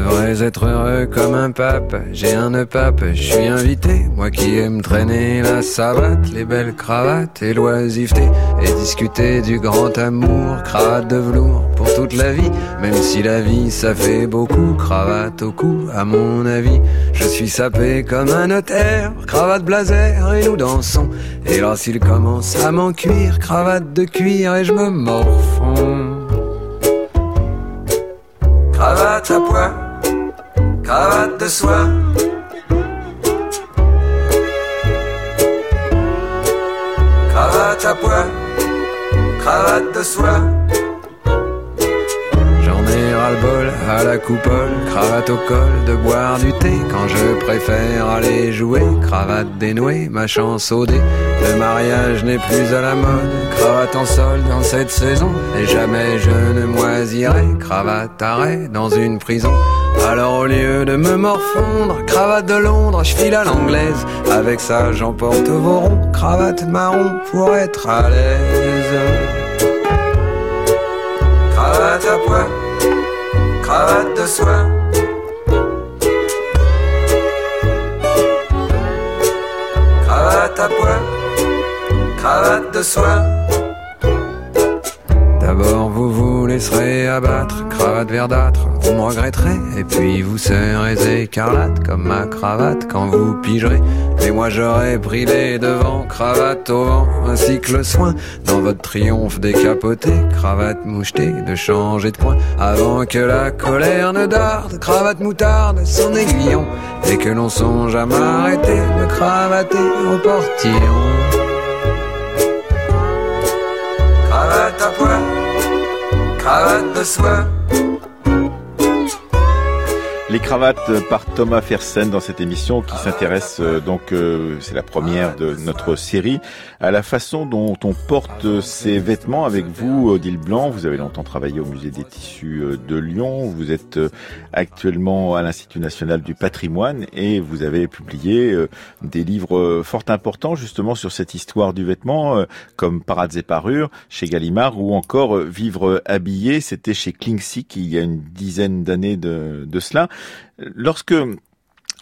Devrais être heureux comme un pape, j'ai un nœud pape, je suis invité, moi qui aime traîner la savate, les belles cravates et l'oisiveté, et discuter du grand amour, cravate de velours pour toute la vie, même si la vie ça fait beaucoup, cravate au cou, à mon avis, je suis sapé comme un notaire, cravate blazer et nous dansons, et lorsqu'il commence à m'en cuire, cravate de cuir et je me morfonds. Cravate à pois, cravate de soie. Cravate à pois, cravate de soie. À la coupole, cravate au col, de boire du thé quand je préfère aller jouer, cravate dénouée, ma chance au dé. Le mariage n'est plus à la mode, cravate en sol dans cette saison, et jamais je ne moisirai, cravate arrêt dans une prison. Alors au lieu de me morfondre, cravate de Londres, je file à l'anglaise. Avec ça, j'emporte vos ronds, cravate marron pour être à l'aise. Cravate à poids, cravate de soie. Cravate à poids, cravate de soie. D'abord vous vous laisserez abattre, cravate verdâtre, vous me regretterez, et puis vous serez écarlate comme ma cravate quand vous pigerez. Et moi j'aurais pris les devants, cravate au vent, ainsi que le soin, dans votre triomphe décapoté, cravate mouchetée, de changer de coin, avant que la colère ne darde, cravate moutarde, son aiguillon, et que l'on songe à m'arrêter de cravater au portillon. Cravate de soie. Les cravates par Thomas Fersen dans cette émission qui s'intéresse euh, donc, euh, c'est la première de notre série, à la façon dont on porte ses vêtements avec vous, Odile Blanc. Vous avez longtemps travaillé au musée des tissus euh, de Lyon. Vous êtes actuellement à l'Institut national du patrimoine et vous avez publié des livres fort importants justement sur cette histoire du vêtement, comme Parades et Parures chez Gallimard ou encore Vivre habillé, c'était chez Klingsik il y a une dizaine d'années de, de cela. Lorsque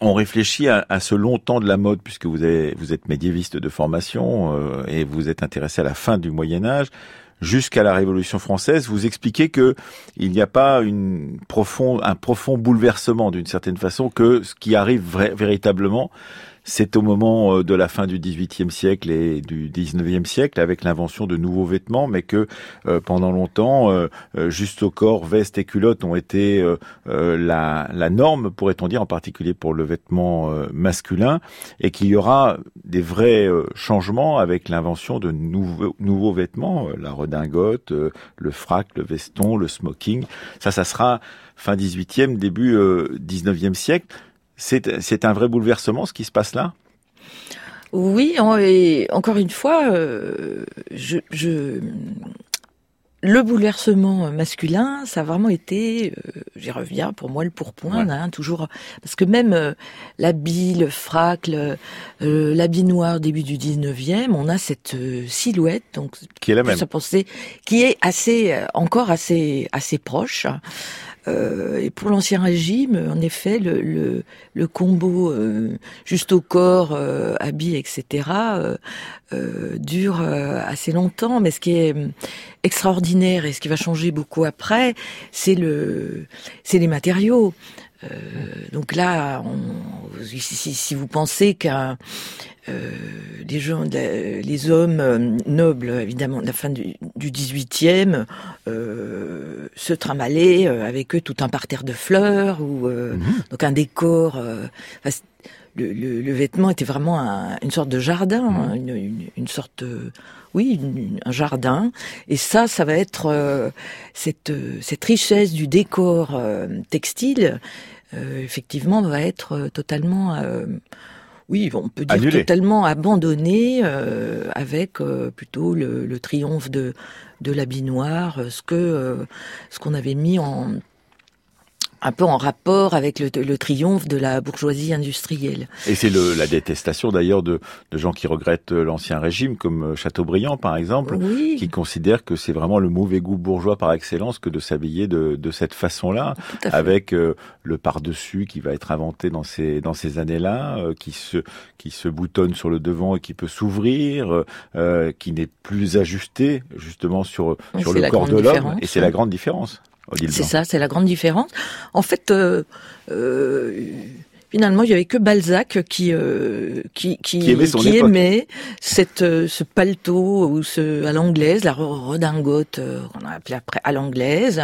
on réfléchit à, ce long temps de la mode, puisque vous, êtes médiéviste de formation euh, et vous êtes intéressé à la fin du Moyen Âge, jusqu'à la Révolution française, vous expliquez que il n'y a pas un profond bouleversement d'une certaine façon, que ce qui arrive véritablement, c'est au moment euh, de la fin du XVIIIe siècle et du XIXe siècle, avec l'invention de nouveaux vêtements, mais que euh, pendant longtemps, euh, juste au corps, vestes et culottes ont été la, norme, pourrait-on dire, en particulier pour le vêtement masculin, et qu'il y aura des vrais changements avec l'invention de nouveaux, nouveaux vêtements, la redingote, le frac, le veston, le smoking. Ça, ça sera fin XVIIIe, début XIXe siècle. C'est un vrai bouleversement ce qui se passe là? Oui, et encore une fois, euh, je, le bouleversement masculin, ça a vraiment été, euh, j'y reviens, pour moi le pourpoint, hein, toujours, parce que même euh, l'habit, le frac, l'habit noir début du 19e, on a cette silhouette, donc qui est la même, qui est assez, encore assez, assez proche. Euh, et pour l'ancien régime, en effet, le, le, le combo euh, juste au corps, euh, habits, etc., euh, dure assez longtemps. Mais ce qui est extraordinaire et ce qui va changer beaucoup après, c'est le, c'est les matériaux. Donc là, on, si, si, vous pensez qu'un euh, les gens, les hommes euh, nobles, évidemment, de la fin du, du 18e, euh, se tramalaient avec eux tout un parterre de fleurs ou mhm. donc un décor. Le, le, le, vêtement était vraiment une sorte de jardin, mhm. hein, une, une, sorte, oui, un jardin. Et ça, ça va être cette, cette richesse du décor textile. effectivement, va être totalement oui, on peut dire totalement abandonné, euh, avec euh, plutôt le, triomphe de, de l'habit noir, euh, ce que ce qu'on avait mis en un peu en rapport avec le, le, triomphe de la bourgeoisie industrielle. Et c'est la détestation d'ailleurs de, de, gens qui regrettent l'ancien régime, comme Chateaubriand par exemple, qui considèrent que c'est vraiment le mauvais goût bourgeois par excellence que de s'habiller de, de, cette façon-là, avec euh, le par-dessus qui va être inventé dans ces, dans ces années-là, euh, qui, se, qui se boutonne sur le devant et qui peut s'ouvrir, euh, qui n'est plus ajusté justement sur, sur le corps de l'homme. Et c'est la grande différence. C'est ça, c'est la grande différence. En fait, euh, euh, finalement, il y avait que Balzac qui euh, qui qui, aimait, cette ce paletot ou ce à l'anglaise, la redingote qu'on a appelé après à l'anglaise,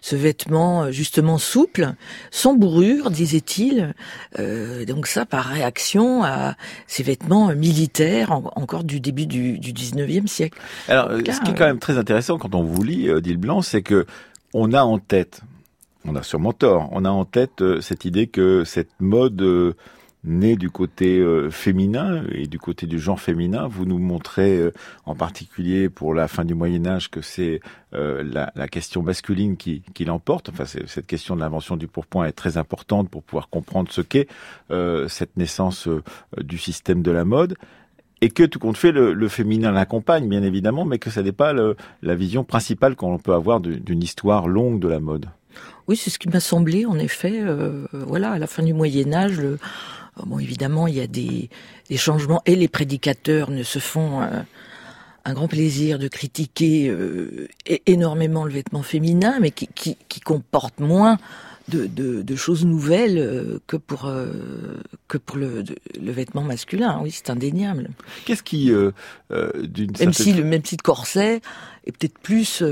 ce vêtement justement souple, sans bourrure, disait-il. donc ça, par réaction à ces vêtements militaires encore du début du, du 19e siècle. Alors, ce qui est quand même très intéressant quand on vous lit, Odile Blanc, c'est que on a en tête on a sûrement tort. On a en tête cette idée que cette mode né du côté euh, féminin et du côté du genre féminin. Vous nous montrez euh, en particulier pour la fin du Moyen Âge que c'est euh, la, la, question masculine qui, qui l'emporte. Enfin, cette question de l'invention du pourpoint est très importante pour pouvoir comprendre ce qu'est cette naissance du système de la mode et que tout compte fait, le, le féminin l'accompagne, bien évidemment, mais que ça n'est pas la vision principale qu'on peut avoir d'une histoire longue de la mode. Oui, c'est ce qui m'a semblé, en effet. voilà, à la fin du Moyen Âge, le, Bon, évidemment, il y a des, changements et les prédicateurs ne se font euh, un grand plaisir de critiquer euh, énormément le vêtement féminin, mais qui comporte moins de, de, de, choses nouvelles euh, que pour que pour le, le, vêtement masculin. Oui, c'est indéniable. Qu'est-ce qui, d'une même si le même si le corset est peut-être plus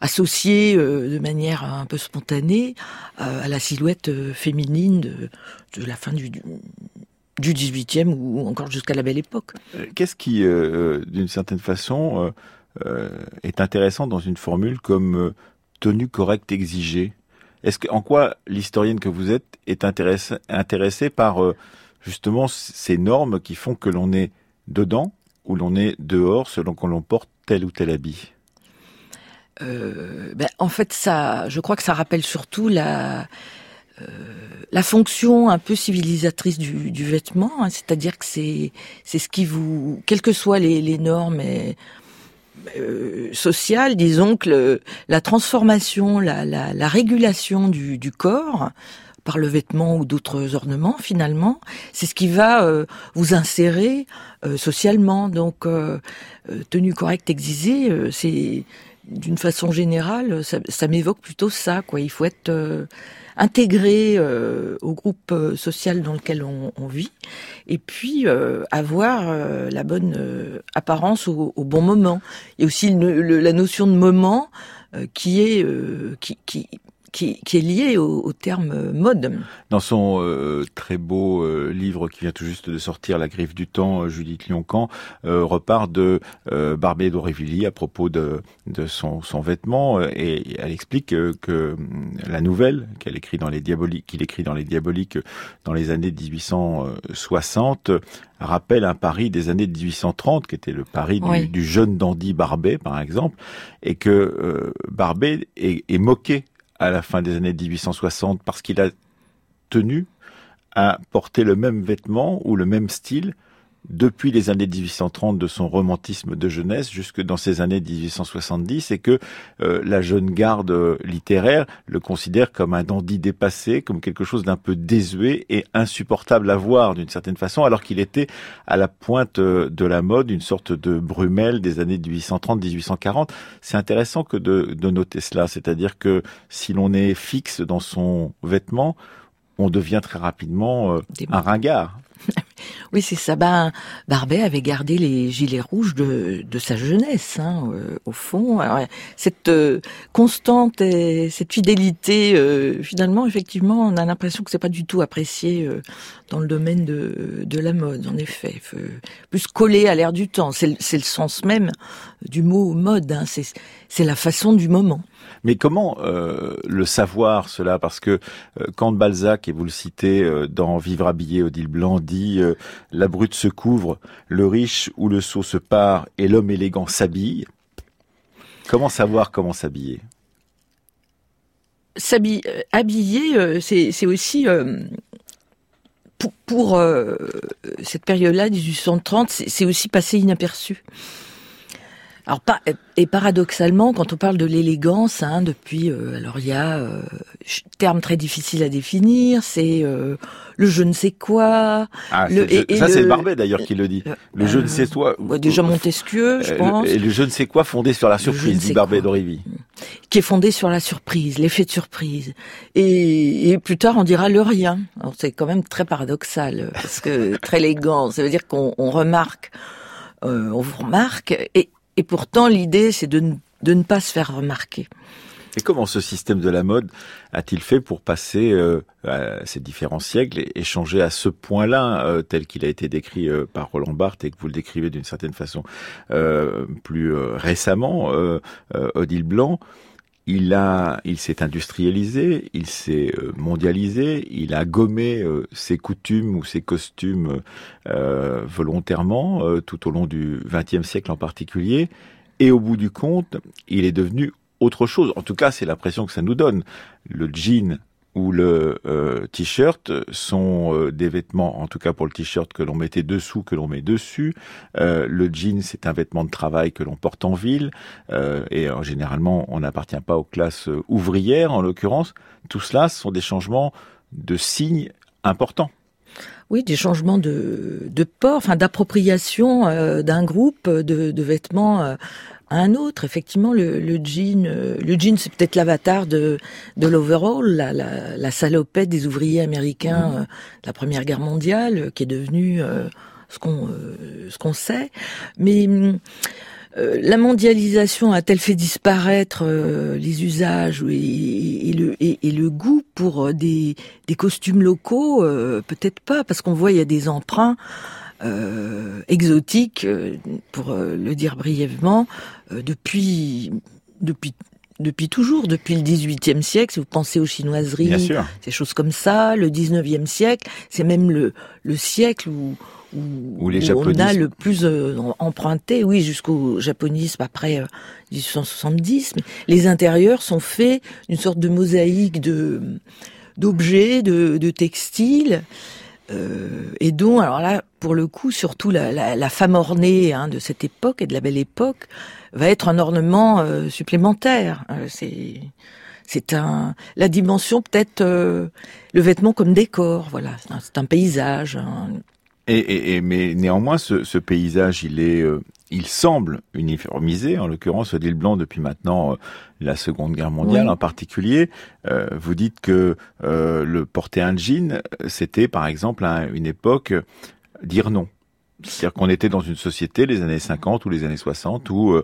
associé de manière un peu spontanée à la silhouette féminine de, de la fin du, du 18e ou encore jusqu'à la belle époque. Euh, qu'est-ce qui, euh, euh, d'une certaine façon, est intéressant dans une formule comme tenue correcte exigée? Est-ce que, en quoi l'historienne que vous êtes est intéressée, par justement ces normes qui font que l'on est dedans ou l'on est dehors selon qu'on l'on porte tel ou tel habit? Ben, En fait, ça, je crois que ça rappelle surtout la euh, fonction un peu civilisatrice du, vêtement, hein, c'est-à-dire que c'est ce qui vous, quelles que soient les, normes euh, sociales, disons que la transformation, la, la, la régulation du, du, corps par le vêtement ou d'autres ornements, finalement, c'est ce qui va euh, vous insérer euh, socialement. Donc, tenue correcte exigée, c'est d'une façon générale, ça, ça m'évoque plutôt ça. Quoi, il faut être intégré euh, au groupe euh, social dans lequel on, on vit, et puis euh, avoir la bonne apparence au, au, bon moment. Il y a aussi le, la notion de moment qui est qui, qui qui, qui, est lié au, au, terme mode. Dans son euh, très beau euh, livre qui vient tout juste de sortir, La griffe du temps, euh, Judith Lioncan repart de Barbé d'Aurevilly à propos de, de son, son, vêtement et elle explique que la nouvelle qu'elle écrit dans les diaboliques, qu'il écrit dans les diaboliques dans les années 1860 rappelle un Paris des années 1830 qui était le Paris du, du jeune dandy Barbet par exemple et que Barbet est, est moqué à la fin des années 1860 parce qu'il a tenu à porter le même vêtement ou le même style depuis les années 1830 de son romantisme de jeunesse jusque dans ces années 1870 et que euh, la jeune garde euh, littéraire le considère comme un dandy dépassé, comme quelque chose d'un peu désuet et insupportable à voir d'une certaine façon, alors qu'il était à la pointe euh, de la mode, une sorte de Brumel des années 1830-1840. C'est intéressant que de, de noter cela, c'est-à-dire que si l'on est fixe dans son vêtement, on devient très rapidement un ringard. [laughs] Oui, c'est ça. Ben, Barbet avait gardé les gilets rouges de, sa jeunesse, hein, euh, au fond. cette euh, constante et cette fidélité, euh, finalement, effectivement, on a l'impression que c'est pas du tout apprécié dans le domaine de, la mode, en effet. Plus collé à l'air du temps. C'est le sens même du mot mode. Hein. C'est la façon du moment. Mais comment le savoir cela? Parce que quand Balzac, et vous le citez dans Vivre habillé, Odile Blanc dit La brute se couvre, le riche ou le sot se part et l'homme élégant s'habille ». Comment savoir comment s'habiller? S'habiller, habiller, c'est aussi pour, pour cette période-là, 1830, c'est aussi passé inaperçu. Alors, et paradoxalement, quand on parle de l'élégance, hein, depuis, euh, alors il y a euh, terme très difficile à définir, c'est euh, le je ne sais quoi. Ah, le, et, ça c'est Barbet d'ailleurs qui le dit. Le je ne sais quoi. déjà Montesquieu, je pense. Et le je ne sais quoi fondé sur la surprise, dit Barbet d'Orivy. Qui est fondé sur la surprise, l'effet de surprise. Et, et, plus tard on dira le rien. C'est quand même très paradoxal parce que très élégant, ça veut dire qu'on remarque. on vous remarque et, et pourtant, l'idée, c'est de, ne pas se faire remarquer. Et comment ce système de la mode a-t-il fait pour passer euh, ces différents siècles et, changer à ce point-là, euh, tel qu'il a été décrit euh, par Roland Barthes et que vous le décrivez d'une certaine façon plus récemment, Odile Blanc il a, il s'est industrialisé, il s'est euh, mondialisé, il a gommé euh, ses coutumes ou ses costumes euh, volontairement tout au long du XXe siècle en particulier, et au bout du compte, il est devenu autre chose. En tout cas, c'est l'impression que ça nous donne. Le jean ou le euh, t-shirt sont euh, des vêtements, en tout cas pour le t-shirt que l'on mettait dessous, que l'on met dessus. Euh, le jean, c'est un vêtement de travail que l'on porte en ville, et généralement, on n'appartient pas aux classes ouvrières, en l'occurrence. Tout cela sont des changements de signes importants. Oui, des changements de, port, enfin d'appropriation d'un groupe de vêtements un autre. Effectivement, le, le jean, euh, le jean, c'est peut-être l'avatar de, de l'overall, la, la, la, salopette des ouvriers américains mmh. euh, de la Première Guerre mondiale, euh, qui est devenue ce qu'on ce qu'on sait. Mais la mondialisation a-t-elle fait disparaître les usages et, et le, et, le goût pour des, des costumes locaux? Peut-être pas, parce qu'on voit il y a des emprunts euh, exotique, euh, pour euh, le dire brièvement, depuis depuis depuis toujours, depuis le XVIIIe siècle, si vous pensez aux chinoiseries, ces choses comme ça, le XIXe siècle, c'est même le, le siècle où, où, les on a le plus emprunté, oui, jusqu'au japonisme après 1870. Mais les intérieurs sont faits d'une sorte de mosaïque de d'objets, de, de textiles. Euh, et dont, alors là, pour le coup, surtout la, la, la femme ornée hein, de cette époque et de la belle époque, va être un ornement euh, supplémentaire. Euh, c'est c'est un la dimension peut-être le vêtement comme décor. Voilà, c'est un, paysage. Et, et, et, mais néanmoins, ce, ce paysage, il est il semble uniformisé, en l'occurrence Odile Blanc depuis maintenant euh, la Seconde Guerre mondiale en particulier. Euh, vous dites que euh, le porter un jean, c'était par exemple à une époque dire non. C'est-à-dire qu'on était dans une société, les années 50 ou les années 60, où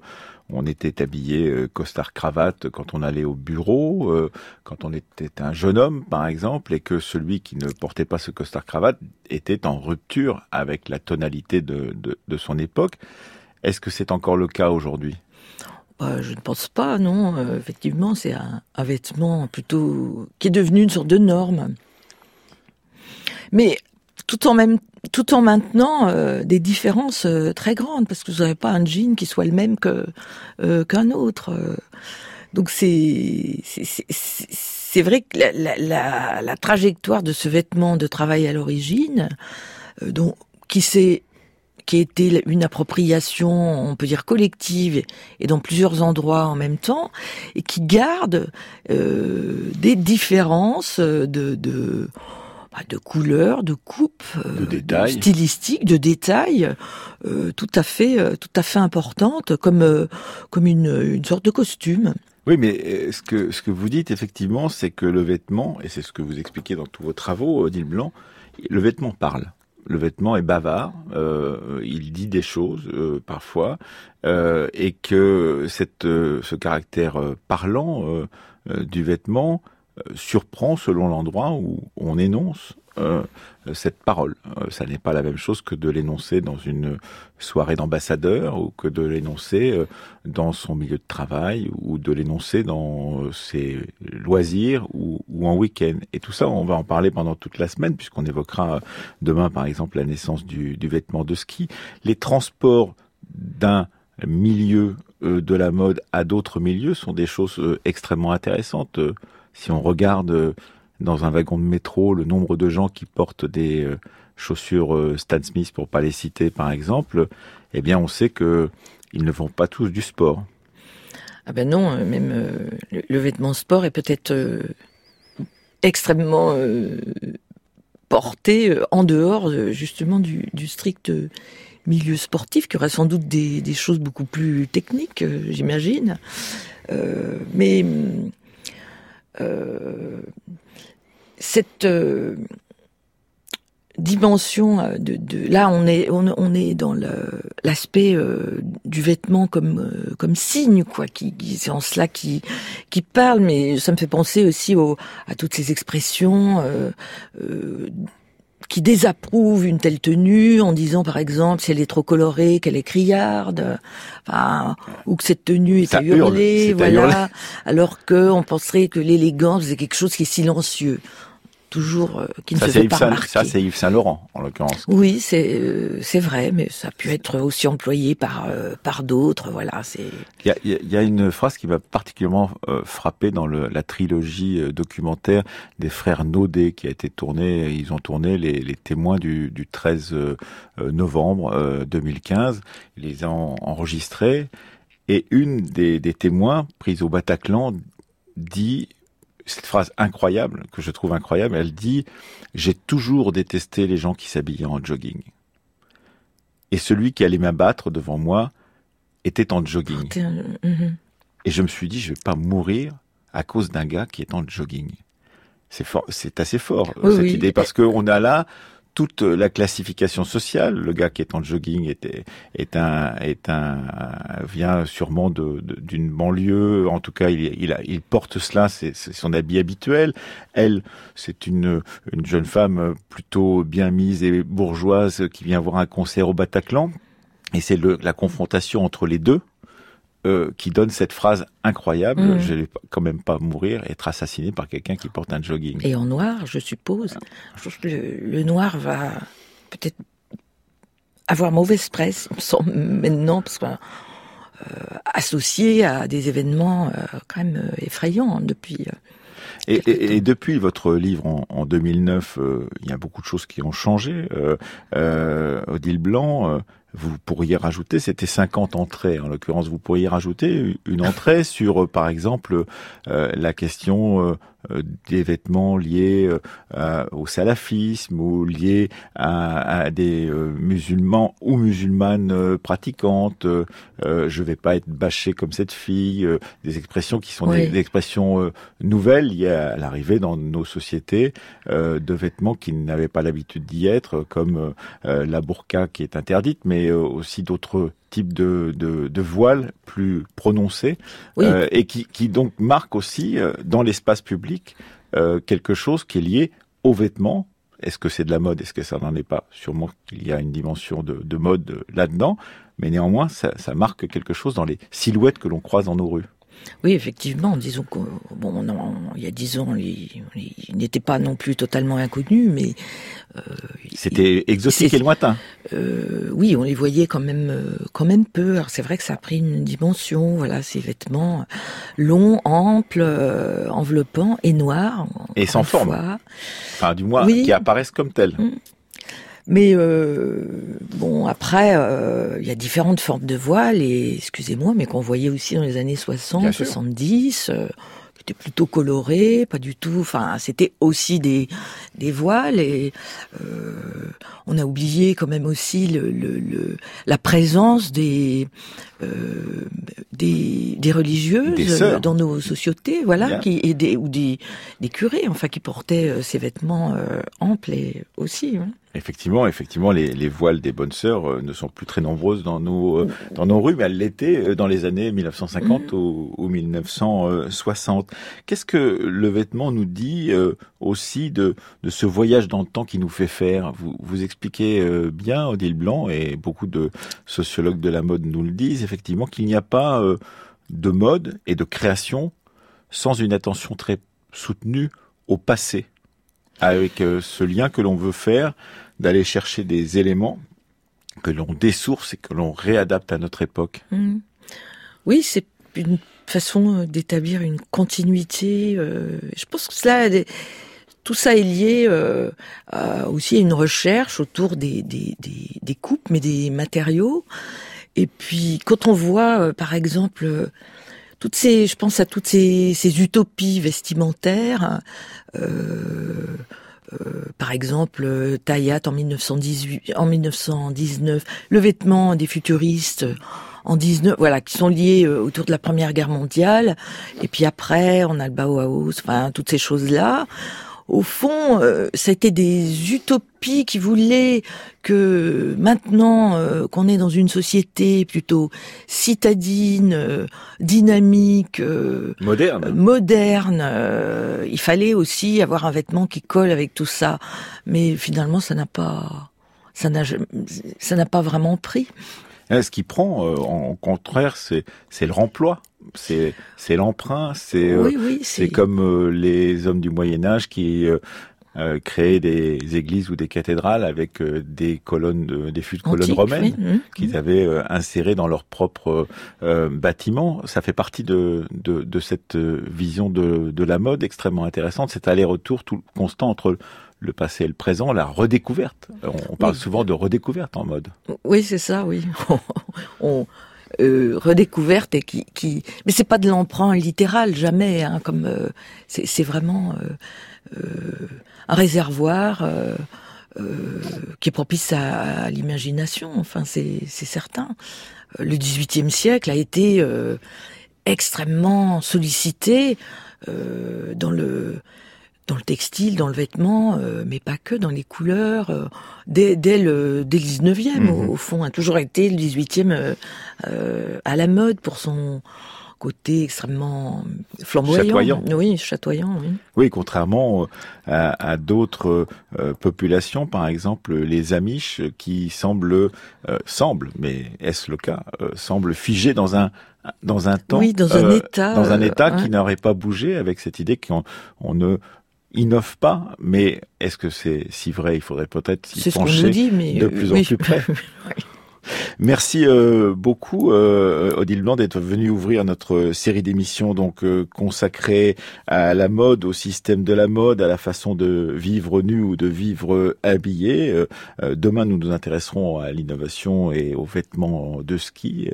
on était habillé costard cravate quand on allait au bureau, quand on était un jeune homme par exemple, et que celui qui ne portait pas ce costard cravate était en rupture avec la tonalité de, de, de son époque. Est-ce que c'est encore le cas aujourd'hui? Bah, je ne pense pas, non. Euh, effectivement, c'est un, vêtement plutôt qui est devenu une sorte de norme. Mais tout en même, tout en maintenant euh, des différences euh, très grandes, parce que vous n'avez pas un jean qui soit le même qu'un autre. Donc c'est c'est vrai que la, trajectoire de ce vêtement de travail à l'origine, donc qui s'est qui était une appropriation, on peut dire collective, et dans plusieurs endroits en même temps, et qui garde euh, des différences de, de bah, de couleurs, de coupes, de, détails. stylistiques, de détails, euh, tout à fait, euh, tout à fait importantes, comme euh, comme une, une sorte de costume. Oui, mais ce que ce que vous dites effectivement, c'est que le vêtement, et c'est ce que vous expliquez dans tous vos travaux, Odile Blanc, le vêtement parle le vêtement est bavard, euh, il dit des choses euh, parfois, euh, et que cette, ce caractère parlant du vêtement surprend selon l'endroit où on énonce euh, cette parole. Euh, ça n'est pas la même chose que de l'énoncer dans une soirée d'ambassadeur ou que de l'énoncer euh, dans son milieu de travail ou de l'énoncer dans ses loisirs ou, en week-end. Et tout ça, on va en parler pendant toute la semaine puisqu'on évoquera demain, par exemple, la naissance du vêtement de ski. Les transports d'un milieu de la mode à d'autres milieux sont des choses extrêmement intéressantes. Si on regarde dans un wagon de métro, le nombre de gens qui portent des euh, chaussures euh, Stan Smith, pour pas les citer par exemple, eh bien on sait que ils ne font pas tous du sport. Ah ben non, euh, même le, vêtement sport est peut-être extrêmement porté en dehors justement du, strict milieu sportif, qui aura sans doute des, des choses beaucoup plus techniques, j'imagine. mais cette euh, dimension euh, de, de, là on est on, on est dans l'aspect euh, du vêtement comme comme signe quoi qui, c'est en cela qui qui parle mais ça me fait penser aussi au, à toutes ces expressions qui désapprouve une telle tenue en disant par exemple si elle est trop colorée, qu'elle est criarde, enfin, ou que cette tenue est Ça à hurle, hurler, à voilà. hurler. Alors que on penserait que l'élégance c'est quelque chose qui est silencieux, toujours euh, qui ne Ça se fait Yves, pas Saint- remarquer. ça, c'est Yves Saint Laurent en l'occurrence. Oui, c'est euh, c'est vrai, mais ça a pu être aussi employé par euh, par d'autres. Voilà, c'est Il y a, y une phrase qui m'a particulièrement euh, frappé dans le- la trilogie documentaire des frères Naudet qui a été tournée. Ils ont tourné les, les témoins du, du 13 euh, euh, novembre euh, 2015. Ils les ont enregistrés et une des, des témoins prise au Bataclan dit cette phrase incroyable que je trouve incroyable. Elle dit j'ai toujours détesté les gens qui s'habillaient en jogging. Et celui qui allait m'abattre devant moi était en jogging. Un- mhm. Et je me suis dit, je vais pas mourir à cause d'un gars qui est en jogging. C'est fort, c'est assez fort Oui, cette oui. idée parce qu'on a là toute la classification sociale. Le gars qui est en jogging est, est un est un vient sûrement d'une banlieue. En tout cas, il, il, porte cela, c'est son habit habituel. Elle, c'est une une jeune femme plutôt bien mise et bourgeoise qui vient voir un concert au Bataclan. Et c'est la confrontation entre les deux euh, qui donne cette phrase incroyable Mhm. je vais quand même pas mourir, être assassiné par quelqu'un qui porte un jogging. et en noir, je suppose. Je pense que le, le noir va peut-être avoir mauvaise presse, semble maintenant, parce que euh, associé à des événements euh, quand même euh, effrayants hein, depuis. Et, depuis votre livre en, en 2009, euh, il y a beaucoup de choses qui ont changé. Odile Blanc, vous pourriez rajouter, c'était 50 entrées en l'occurrence, vous pourriez rajouter une entrée [laughs] sur, euh, par exemple, euh, la question euh, des vêtements liés euh, au salafisme ou liés à, à des musulmans ou musulmanes pratiquantes. Je vais pas être bâché comme cette fille. des expressions qui sont des, Oui. des expressions nouvelles liées à l'arrivée dans nos sociétés de vêtements qui n'avaient pas l'habitude d'y être, comme la burqa qui est interdite, mais euh, aussi d'autres types de, de, de voiles plus prononcés Oui. euh, et qui, qui donc marquent aussi euh, dans l'espace public euh, quelque chose qui est lié aux vêtements. Est-ce que c'est de la mode? Est-ce que ça n'en est pas? Sûrement qu'il y a une dimension de, de mode là-dedans, mais néanmoins, ça, ça marque quelque chose dans les silhouettes que l'on croise dans nos rues. Oui, effectivement, disons que bon, non, il y a dix ans, il, il n'était pas non plus totalement inconnu, mais euh, C'était exotique et lointain. euh, oui, on les voyait quand même, euh, quand même peu. Alors c'est vrai que ça a pris une dimension. Voilà, ces vêtements longs, amples, euh, enveloppants et noirs. Et sans forme. fois. Enfin, du moins, Oui. qui apparaissent comme tels. Mais euh, bon, après, euh, il y a différentes formes de voiles et excusez-moi, mais qu'on voyait aussi dans les années 60, Bien sûr. 70, euh, qui étaient plutôt colorées, pas du tout. Enfin, c'était aussi des des voiles et euh, on a oublié quand même aussi le, le, le- la présence des euh, des, des religieuses Des dans nos sociétés, voilà, Bien. qui et des ou des des curés, enfin, qui portaient euh, ces vêtements amples et aussi. hein. Effectivement, effectivement, les, les voiles des bonnes sœurs ne sont plus très nombreuses dans nos dans nos rues, mais elles l'étaient dans les années 1950 ou, ou 1960. Qu'est-ce que le vêtement nous dit aussi de de ce voyage dans le temps qui nous fait faire Vous vous expliquez euh, bien, Odile Blanc, et beaucoup de sociologues de la mode nous le disent, effectivement, qu'il n'y a pas euh, de mode et de création sans une attention très soutenue au passé, avec euh, ce lien que l'on veut faire d'aller chercher des éléments que l'on dessource et que l'on réadapte à notre époque. Mm. Oui, c'est une façon d'établir une continuité. je pense que cela, tout ça est lié euh, aussi à une recherche autour des, des, coupes, mais des matériaux. Et puis, quand on voit, euh, par exemple, euh, toutes ces, je pense à toutes ces, ces utopies vestimentaires. euh, par exemple, Tayat en 1918, en 1919, le vêtement des futuristes en 19, voilà, qui sont liés autour de la Première Guerre mondiale. Et puis après, on a le Bauhaus, enfin toutes ces choses-là. Au fond, euh, c'était des utopies qui voulaient que maintenant euh, qu'on est dans une société plutôt citadine, euh, dynamique, moderne, moderne, il fallait aussi avoir un vêtement qui colle avec tout ça. Mais finalement, ça n'a pas, ça n'a, ça n'a pas vraiment pris. Ce qui prend, en contraire, c'est le remploi. C'est c'est l'emprunt, c'est euh, c'est comme euh, les hommes du Moyen Âge qui euh, créaient des églises ou des cathédrales avec des colonnes, des fûts de colonnes romaines qu'ils avaient insérées dans leur propre bâtiment. Ça fait partie de, de, de cette vision de, de la mode extrêmement intéressante, cet aller-retour tout constant entre le passé et le présent, la redécouverte. On, parle souvent de redécouverte en mode. Oui, c'est ça, oui. [laughs] on, euh, redécouverte et qui, qui... mais c'est pas de l'emprunt littéral jamais hein, comme euh, c'est vraiment euh, euh, un réservoir qui est propice à, l'imagination enfin c'est certain le XVIIIe siècle a été extrêmement sollicité dans le dans le textile, dans le vêtement, euh, mais pas que, dans les couleurs, euh, dès, dès, le, dès le 19e, mhm. au, fond, a toujours été le 18e euh, à la mode pour son côté extrêmement flamboyant. Chatoyant. Oui, chatoyant, oui. Oui, contrairement à, d'autres populations, par exemple les Amish, qui semblent, semblent, mais est-ce le cas, semblent figés dans un dans un temps, oui, dans un état, dans un état qui n'aurait pas bougé avec cette idée qu'on on ne innove pas, mais est-ce que c'est si vrai Il faudrait peut-être s'y pencher dit, mais de plus en plus près. [laughs] Merci euh, beaucoup euh, Odile Blanc d'être venu ouvrir notre série d'émissions donc euh, consacrée à la mode, au système de la mode, à la façon de vivre nu ou de vivre habillé. Euh, demain nous nous intéresserons à l'innovation et aux vêtements de ski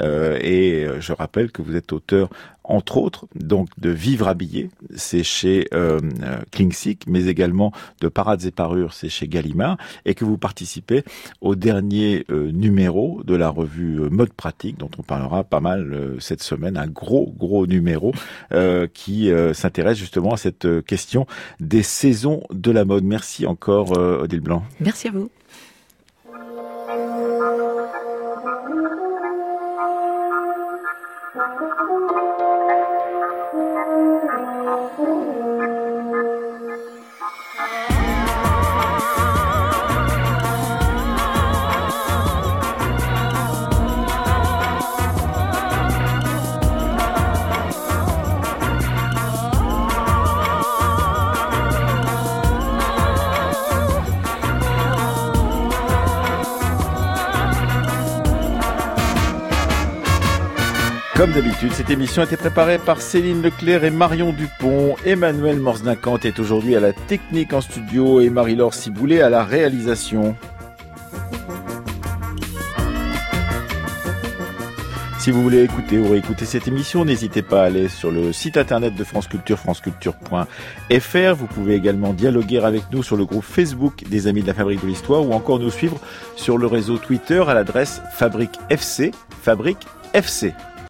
et je rappelle que vous êtes auteur entre autres, donc de Vivre habillé, c'est chez euh, Klingsik, mais également de Parades et Parures, c'est chez Gallimard, et que vous participez au dernier euh, numéro de la revue euh, Mode Pratique, dont on parlera pas mal euh, cette semaine, un gros, gros numéro qui s'intéresse justement à cette question des saisons de la mode. Merci encore, Odile Blanc. Merci à vous. Comme d'habitude, cette émission a été préparée par Céline Leclerc et Marion Dupont. Emmanuel Morse-Dincante est aujourd'hui à la technique en studio et Marie-Laure Ciboulet à la réalisation. Si vous voulez écouter ou réécouter cette émission, n'hésitez pas à aller sur le site internet de France Culture, franceculture.fr. Vous pouvez également dialoguer avec nous sur le groupe Facebook des Amis de la Fabrique de l'Histoire ou encore nous suivre sur le réseau Twitter à l'adresse Fabrique FC, Fabrique FC.